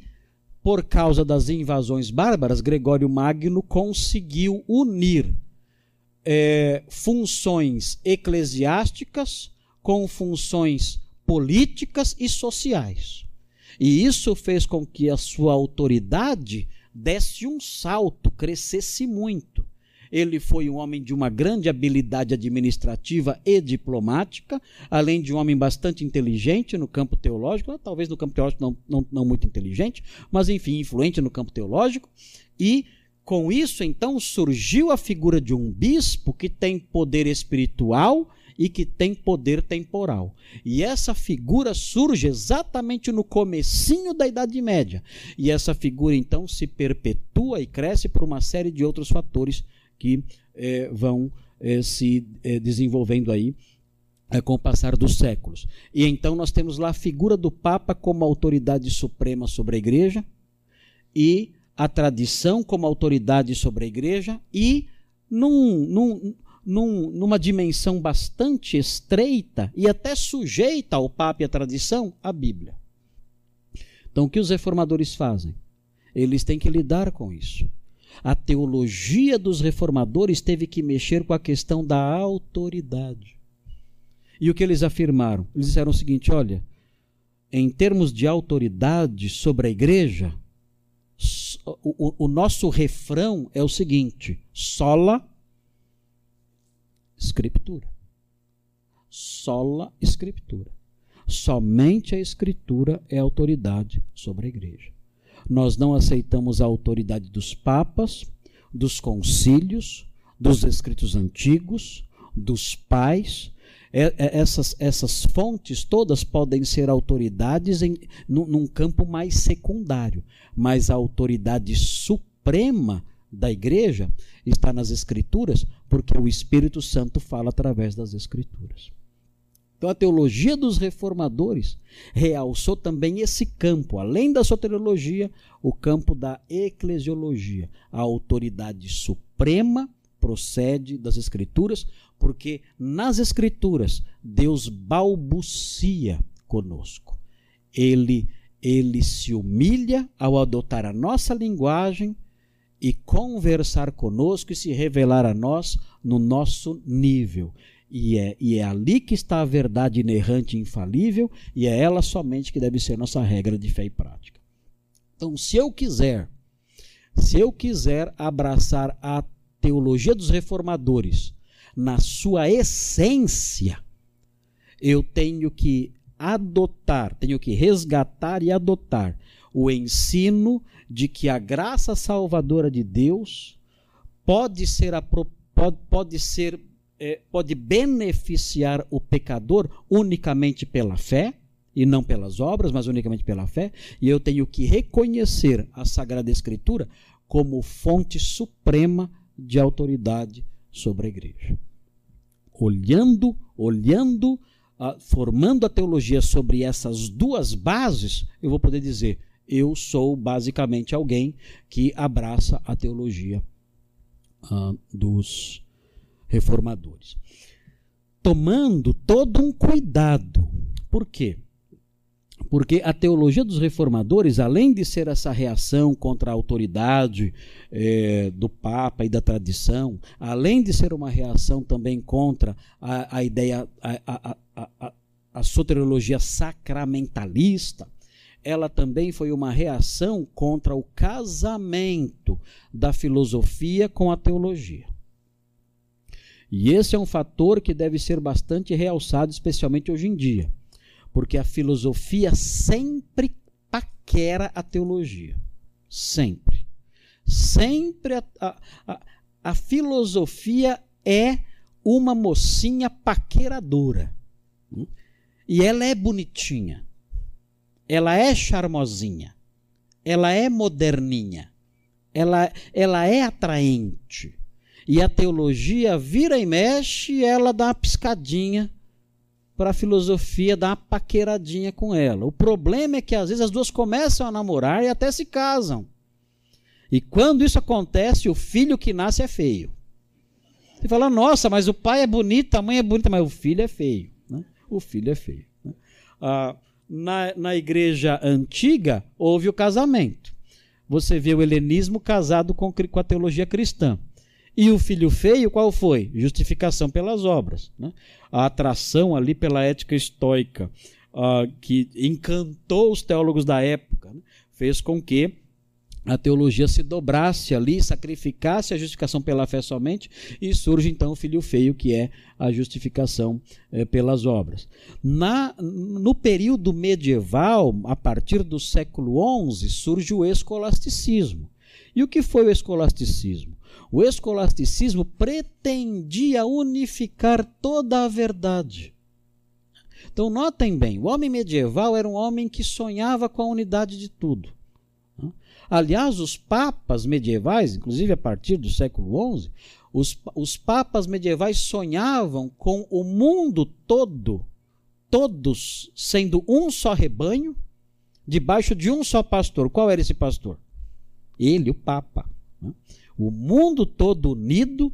por causa das invasões bárbaras, Gregório Magno conseguiu unir é, funções eclesiásticas com funções políticas e sociais. E isso fez com que a sua autoridade desse um salto, crescesse muito. Ele foi um homem de uma grande habilidade administrativa e diplomática, além de um homem bastante inteligente no campo teológico, talvez no campo teológico não, não, não muito inteligente, mas enfim, influente no campo teológico. E com isso, então, surgiu a figura de um bispo que tem poder espiritual e que tem poder temporal. E essa figura surge exatamente no comecinho da Idade Média. E essa figura então se perpetua e cresce por uma série de outros fatores que é, vão é, se é, desenvolvendo aí com o passar dos séculos. E então nós temos lá a figura do Papa como autoridade suprema sobre a igreja e a tradição como autoridade sobre a igreja e num, num, num, numa dimensão bastante estreita e até sujeita ao Papa e à tradição, a Bíblia. Então, o que os reformadores fazem? Eles têm que lidar com isso. A teologia dos reformadores teve que mexer com a questão da autoridade. E o que eles afirmaram? Eles disseram o seguinte: olha, em termos de autoridade sobre a igreja, o, o, o nosso refrão é o seguinte: sola Escritura. Sola Escritura. Somente a Escritura é autoridade sobre a igreja. Nós não aceitamos a autoridade dos papas, dos concílios, dos escritos antigos, dos pais. É, é, essas, essas fontes todas podem ser autoridades em, num, num campo mais secundário, mas a autoridade suprema da igreja está nas Escrituras, porque o Espírito Santo fala através das Escrituras. Então a teologia dos reformadores realçou também esse campo, além da soteriologia, o campo da eclesiologia. A autoridade suprema procede das Escrituras, porque nas Escrituras Deus balbucia conosco. Ele, ele se humilha ao adotar a nossa linguagem e conversar conosco e se revelar a nós no nosso nível. E é, e é ali que está a verdade inerrante e infalível, e é ela somente que deve ser nossa regra de fé e prática. Então, se eu quiser, se eu quiser abraçar a teologia dos reformadores na sua essência, eu tenho que adotar, tenho que resgatar e adotar o ensino de que a graça salvadora de Deus pode ser, pode, pode ser é, pode beneficiar o pecador unicamente pela fé e não pelas obras, mas unicamente pela fé, e eu tenho que reconhecer a Sagrada Escritura como fonte suprema de autoridade sobre a igreja. Olhando, olhando, uh, formando a teologia sobre essas duas bases, eu vou poder dizer: eu sou basicamente alguém que abraça a teologia uh, dos reformadores. Tomando todo um cuidado. Por quê? Porque a teologia dos reformadores, além de ser essa reação contra a autoridade eh, do Papa e da tradição, além de ser uma reação também contra a, a ideia, a, a, a soteriologia sacramentalista, ela também foi uma reação contra o casamento da filosofia com a teologia. E esse é um fator que deve ser bastante realçado, especialmente hoje em dia, porque a filosofia sempre paquera a teologia. Sempre. Sempre a, a, a, a filosofia é uma mocinha paqueradora. E ela é bonitinha ela é charmosinha, ela é moderninha, ela, ela é atraente. E a teologia vira e mexe ela dá uma piscadinha para a filosofia dar uma paqueradinha com ela. O problema é que às vezes as duas começam a namorar e até se casam. E quando isso acontece, o filho que nasce é feio. Você fala, nossa, mas o pai é bonito, a mãe é bonita, mas o filho é feio. Né? O filho é feio. Né? Ah, na, na igreja antiga houve o casamento. Você vê o helenismo casado com, com a teologia cristã. E o filho feio, qual foi? Justificação pelas obras. Né? A atração ali pela ética estoica, uh, que encantou os teólogos da época, né? fez com que a teologia se dobrasse ali, sacrificasse a justificação pela fé somente, e surge então o filho feio, que é a justificação eh, pelas obras. Na, no período medieval, a partir do século XI, surge o escolasticismo. E o que foi o escolasticismo? O escolasticismo pretendia unificar toda a verdade. Então, notem bem: o homem medieval era um homem que sonhava com a unidade de tudo. Aliás, os papas medievais, inclusive a partir do século XI, Os, os papas medievais sonhavam com o mundo todo, todos sendo um só rebanho, debaixo de um só pastor. Qual era esse pastor? Ele, o Papa. Né? O mundo todo unido,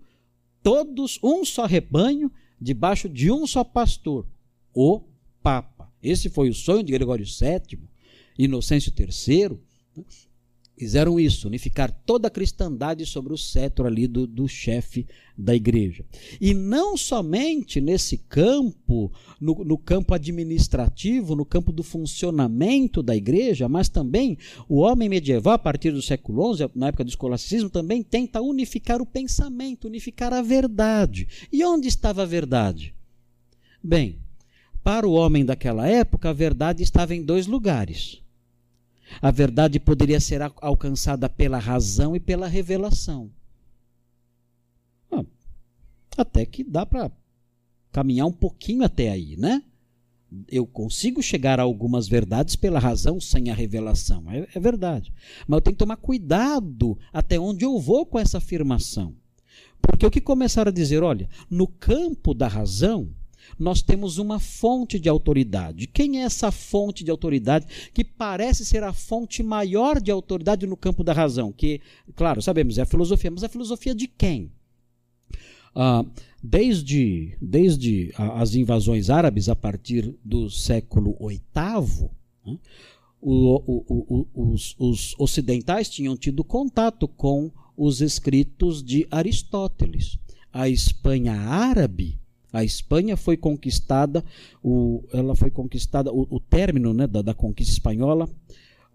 todos um só rebanho, debaixo de um só pastor, o Papa. Esse foi o sonho de Gregório VII, Inocêncio III. Fizeram isso, unificar toda a cristandade sobre o cetro ali do, do chefe da igreja. E não somente nesse campo, no, no, campo administrativo, no campo do funcionamento da igreja, mas também o homem medieval, a partir do século XI, na época do escolasticismo, também tenta unificar o pensamento, unificar a verdade. E onde estava a verdade? Bem, para o homem daquela época, a verdade estava em dois lugares a verdade poderia ser alcançada pela razão e pela revelação. Ah, até que dá para caminhar um pouquinho até aí, né? Eu consigo chegar a algumas verdades pela razão sem a revelação. É, é verdade. Mas eu tenho que tomar cuidado até onde eu vou com essa afirmação. Porque o que começaram a dizer, olha, no campo da razão, nós temos uma fonte de autoridade. Quem é essa fonte de autoridade que parece ser a fonte maior de autoridade no campo da razão? Que, claro, sabemos, é a filosofia, mas a filosofia de quem? Ah, desde, desde as invasões árabes a partir do século VIII, né, o, o, o, os, os ocidentais tinham tido contato com os escritos de Aristóteles. A Espanha árabe a Espanha foi conquistada, o, ela foi conquistada, o, o término né, da, da, conquista espanhola,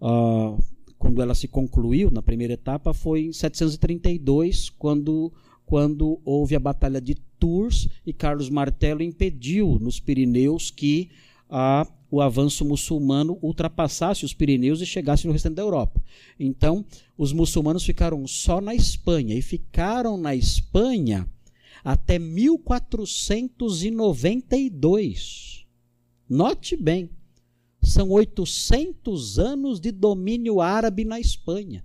uh, quando ela se concluiu na primeira etapa, foi em 732, quando, quando houve a Batalha de Tours e Carlos Martelo impediu nos Pirineus que a, o avanço muçulmano ultrapassasse os Pirineus e chegasse no restante da Europa. Então, os muçulmanos ficaram só na Espanha e ficaram na Espanha até 1492. Note bem, são 800 anos de domínio árabe na Espanha.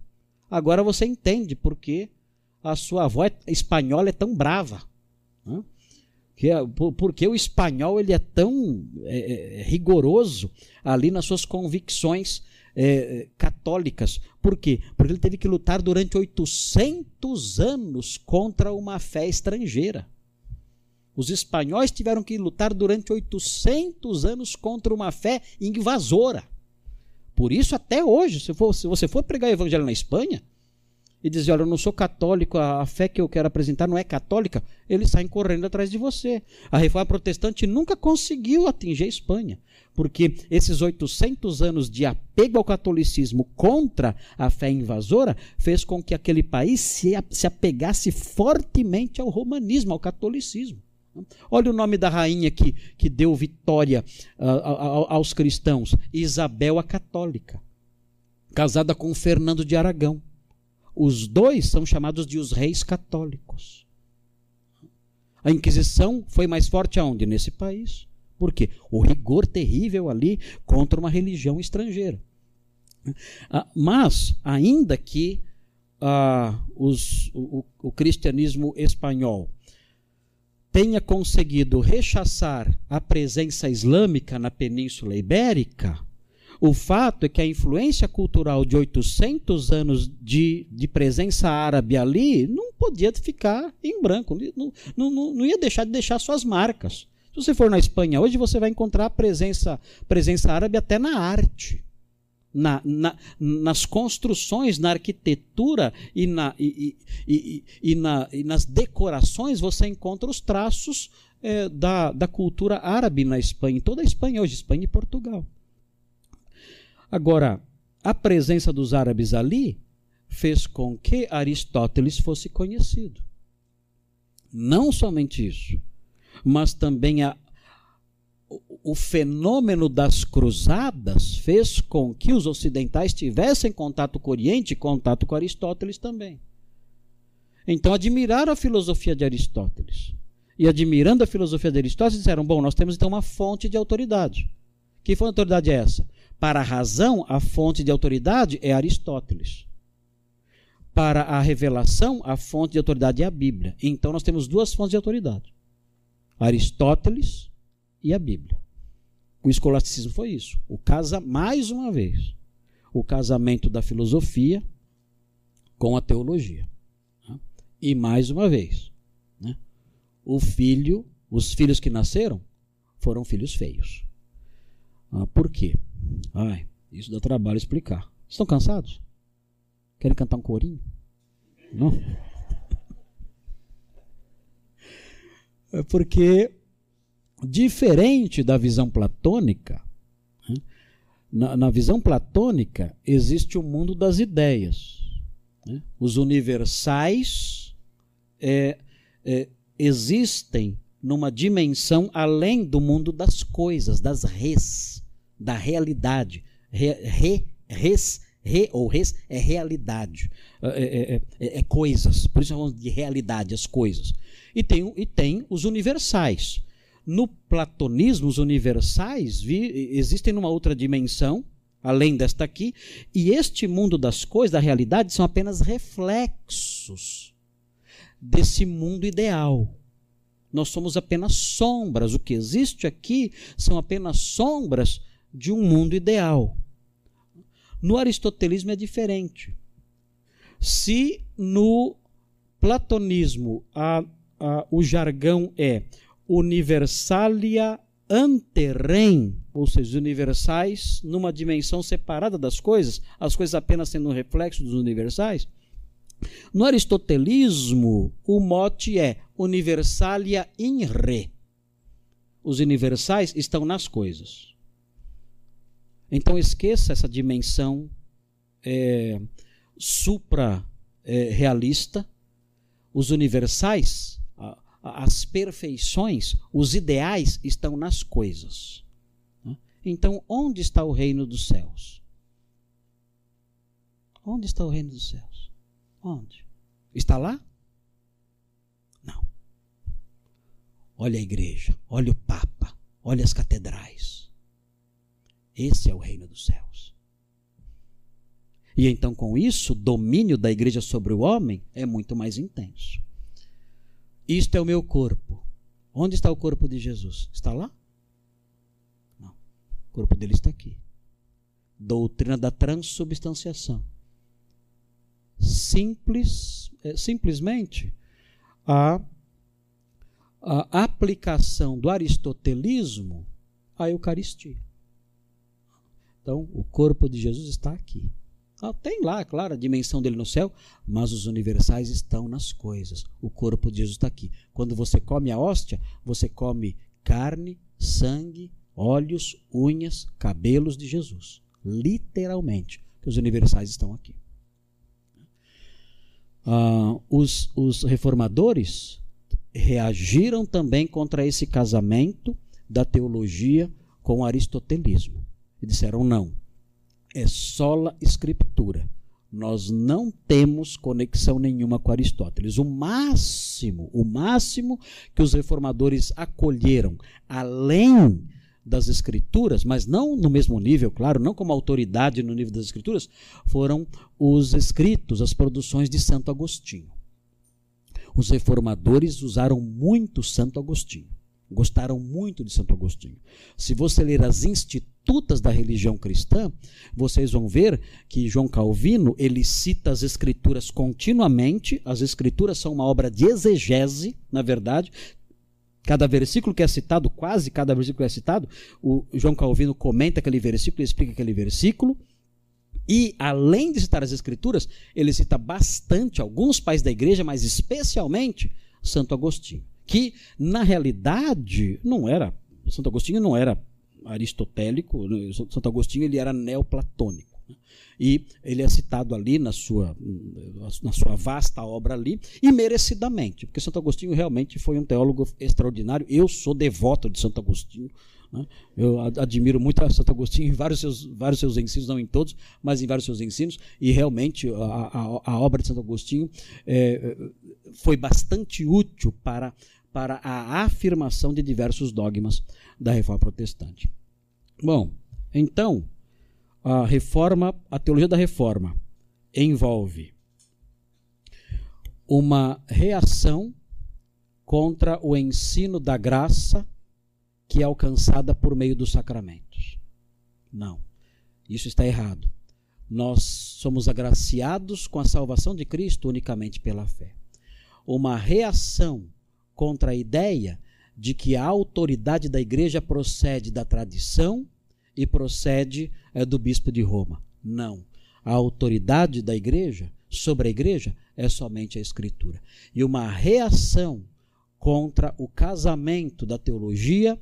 Agora você entende por que a sua avó espanhola é tão brava. Né? É, porque o espanhol ele é tão é, é rigoroso ali nas suas convicções é, católicas. Por quê? Porque ele teve que lutar durante 800 anos contra uma fé estrangeira. Os espanhóis tiveram que lutar durante 800 anos contra uma fé invasora. Por isso, até hoje, se, for, se você for pregar o evangelho na Espanha, e dizer, olha, eu não sou católico, a fé que eu quero apresentar não é católica, eles saem correndo atrás de você. A reforma protestante nunca conseguiu atingir a Espanha, porque esses 800 anos de apego ao catolicismo contra a fé invasora fez com que aquele país se, se apegasse fortemente ao romanismo, ao catolicismo. Olha o nome da rainha que, que deu vitória uh, aos cristãos: Isabel a Católica, casada com Fernando de Aragão. Os dois são chamados de os reis católicos. A Inquisição foi mais forte aonde? Nesse país. Por quê? O rigor terrível ali contra uma religião estrangeira. Ah, mas, ainda que ah, os, o, o cristianismo espanhol tenha conseguido rechaçar a presença islâmica na Península Ibérica, o fato é que a influência cultural de 800 anos de, de presença árabe ali não podia ficar em branco, não, não, não ia deixar de deixar suas marcas. Se você for na Espanha hoje, você vai encontrar presença, presença árabe até na arte. Na, na, nas construções, na arquitetura e, na, e, e, e, e nas decorações, você encontra os traços é, da, da cultura árabe na Espanha, em toda a Espanha hoje, Espanha e Portugal. Agora, a presença dos árabes ali fez com que Aristóteles fosse conhecido. Não somente isso, mas também a, o fenômeno das cruzadas fez com que os ocidentais tivessem contato com o Oriente e contato com Aristóteles também. Então admiraram a filosofia de Aristóteles. E admirando a filosofia de Aristóteles, disseram: bom, nós temos então uma fonte de autoridade. Que fonte de autoridade é essa? Para a razão, a fonte de autoridade é Aristóteles. Para a revelação, a fonte de autoridade é a Bíblia. Então nós temos duas fontes de autoridade: Aristóteles e a Bíblia. O escolasticismo foi isso. O casa, mais uma vez, o casamento da filosofia com a teologia. Né? E mais uma vez, né? o filho, os filhos que nasceram foram filhos feios. Ah, por quê? Ai, isso dá trabalho explicar. Estão cansados? Querem cantar um corinho? Não? É porque, diferente da visão platônica, né, na, na visão platônica existe o mundo das ideias. Né? Os universais é, é, existem numa dimensão além do mundo das coisas, das res, da realidade. Re, re, res, re ou res é realidade, é, é, é, é coisas, por isso chamamos de realidade, as coisas. E tem, e tem os universais. No platonismo, os universais vi, existem numa outra dimensão, além desta aqui, e este mundo das coisas, da realidade, são apenas reflexos desse mundo ideal. Nós somos apenas sombras. O que existe aqui são apenas sombras de um mundo ideal. No aristotelismo é diferente. Se no platonismo a, a, o jargão é universalia anterrem, ou seja, universais numa dimensão separada das coisas, as coisas apenas sendo um reflexo dos universais. No aristotelismo, o mote é universalia in re. Os universais estão nas coisas. Então esqueça essa dimensão é, supra-realista. É, os universais as perfeições, os ideais estão nas coisas. Então, onde está o reino dos céus? Onde está o reino dos céus? Onde? Está lá? Não. Olha a igreja, olha o Papa, olha as catedrais. Esse é o reino dos céus. E então, com isso, o domínio da igreja sobre o homem é muito mais intenso. Isto é o meu corpo. Onde está o corpo de Jesus? Está lá? Não. O corpo dele está aqui. Doutrina da transubstanciação. Simples, é, simplesmente a, a aplicação do aristotelismo à Eucaristia. Então, o corpo de Jesus está aqui. Tem lá, claro, a dimensão dele no céu, mas os universais estão nas coisas. O corpo de Jesus está aqui. Quando você come a hóstia, você come carne, sangue, olhos, unhas, cabelos de Jesus. Literalmente, que os universais estão aqui. Ah, os, os reformadores reagiram também contra esse casamento da teologia com o aristotelismo. E disseram: não, é sola escritura. Nós não temos conexão nenhuma com Aristóteles. O máximo, o máximo que os reformadores acolheram, além das escrituras, mas não no mesmo nível, claro, não como autoridade no nível das escrituras, foram os escritos, as produções de Santo Agostinho. Os reformadores usaram muito Santo Agostinho. Gostaram muito de Santo Agostinho. Se você ler as institutas da religião cristã, vocês vão ver que João Calvino ele cita as escrituras continuamente. As escrituras são uma obra de exegese, na verdade. Cada versículo que é citado, quase cada versículo que é citado, o João Calvino comenta aquele versículo, explica aquele versículo. E, além de citar as escrituras, ele cita bastante alguns pais da igreja, mas especialmente Santo Agostinho que na realidade não era Santo Agostinho não era aristotélico, né? Santo Agostinho ele era neoplatônico. Né? E ele é citado ali na sua, na sua vasta obra ali, e merecidamente, porque Santo Agostinho realmente foi um teólogo extraordinário. Eu sou devoto de Santo Agostinho. Né? Eu admiro muito a Santo Agostinho em vários seus, vários seus ensinos, não em todos, mas em vários seus ensinos, e realmente a, a, a obra de Santo Agostinho é, foi bastante útil para para a afirmação de diversos dogmas da reforma protestante. Bom, então, a reforma, a teologia da reforma envolve uma reação contra o ensino da graça que é alcançada por meio dos sacramentos. Não, isso está errado. Nós somos agraciados com a salvação de Cristo unicamente pela fé. Uma reação contra a ideia de que a autoridade da igreja procede da tradição e procede é, do bispo de Roma. Não. A autoridade da igreja sobre a igreja é somente a escritura. E uma reação contra o casamento da teologia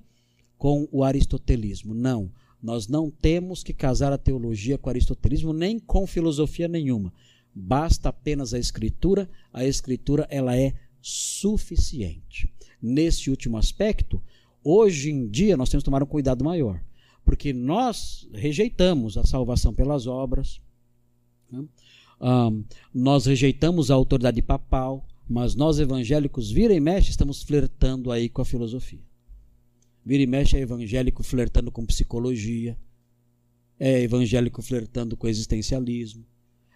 com o aristotelismo. Não. Nós não temos que casar a teologia com o aristotelismo nem com filosofia nenhuma. Basta apenas a escritura, a escritura ela é suficiente. Nesse último aspecto, hoje em dia nós temos que tomar um cuidado maior, porque nós rejeitamos a salvação pelas obras, né? um, nós rejeitamos a autoridade papal, mas nós evangélicos, vira e mexe, estamos flertando aí com a filosofia. Vira e mexe é evangélico flertando com psicologia, é evangélico flertando com existencialismo,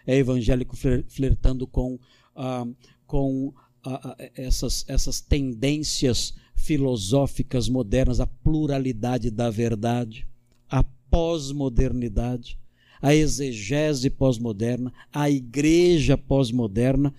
é evangélico flertando com, ah, com ah, essas, essas tendências filosóficas modernas, a pluralidade da verdade, a pós-modernidade, a exegese pós-moderna, a igreja pós-moderna.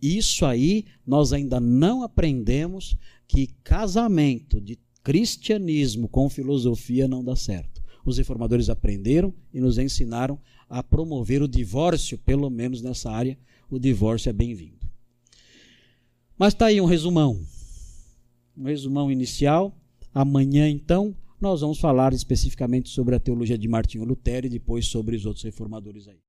Isso aí nós ainda não aprendemos que casamento de cristianismo com filosofia não dá certo. Os reformadores aprenderam e nos ensinaram a promover o divórcio, pelo menos nessa área, o divórcio é bem-vindo. Mas está aí um resumão. Um resumão inicial. Amanhã, então, nós vamos falar especificamente sobre a teologia de Martinho Lutero e depois sobre os outros reformadores aí.